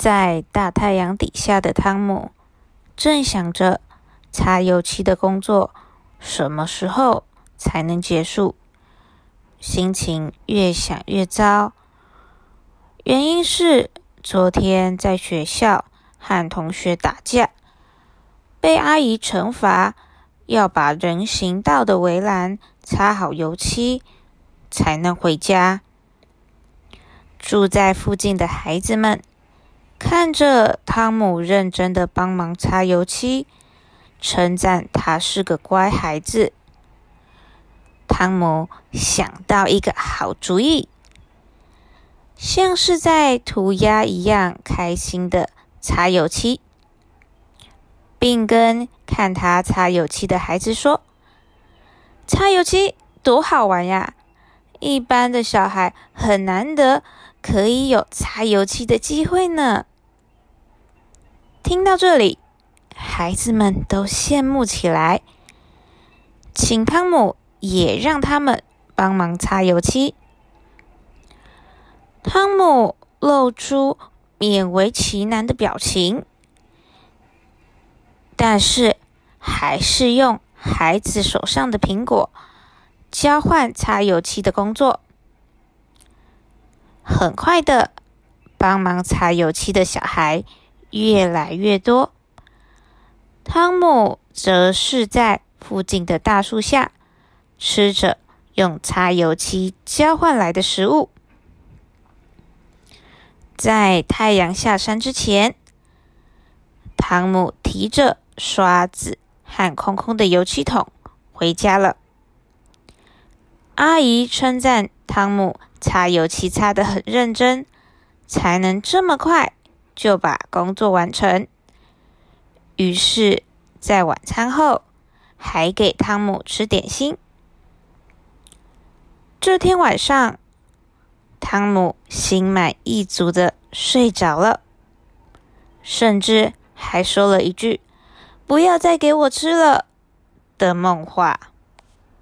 在大太阳底下的汤姆正想着擦油漆的工作什么时候才能结束，心情越想越糟。原因是昨天在学校和同学打架，被阿姨惩罚，要把人行道的围栏擦好油漆才能回家。住在附近的孩子们看着汤姆认真的帮忙擦油漆，称赞他是个乖孩子。汤姆想到一个好主意。像是在涂鸦一样开心的擦油漆，并跟看他擦油漆的孩子说：“擦油漆多好玩呀！一般的小孩很难得可以有擦油漆的机会呢。”听到这里，孩子们都羡慕起来，请汤姆也让他们帮忙擦油漆。汤姆露出勉为其难的表情，但是还是用孩子手上的苹果交换擦油漆的工作。很快的，帮忙擦油漆的小孩越来越多。汤姆则是在附近的大树下吃着用擦油漆交换来的食物。在太阳下山之前，汤姆提着刷子和空空的油漆桶回家了。阿姨称赞汤姆擦油漆擦得很认真，才能这么快就把工作完成。于是，在晚餐后还给汤姆吃点心。这天晚上。汤姆心满意足的睡着了，甚至还说了一句“不要再给我吃了”的梦话。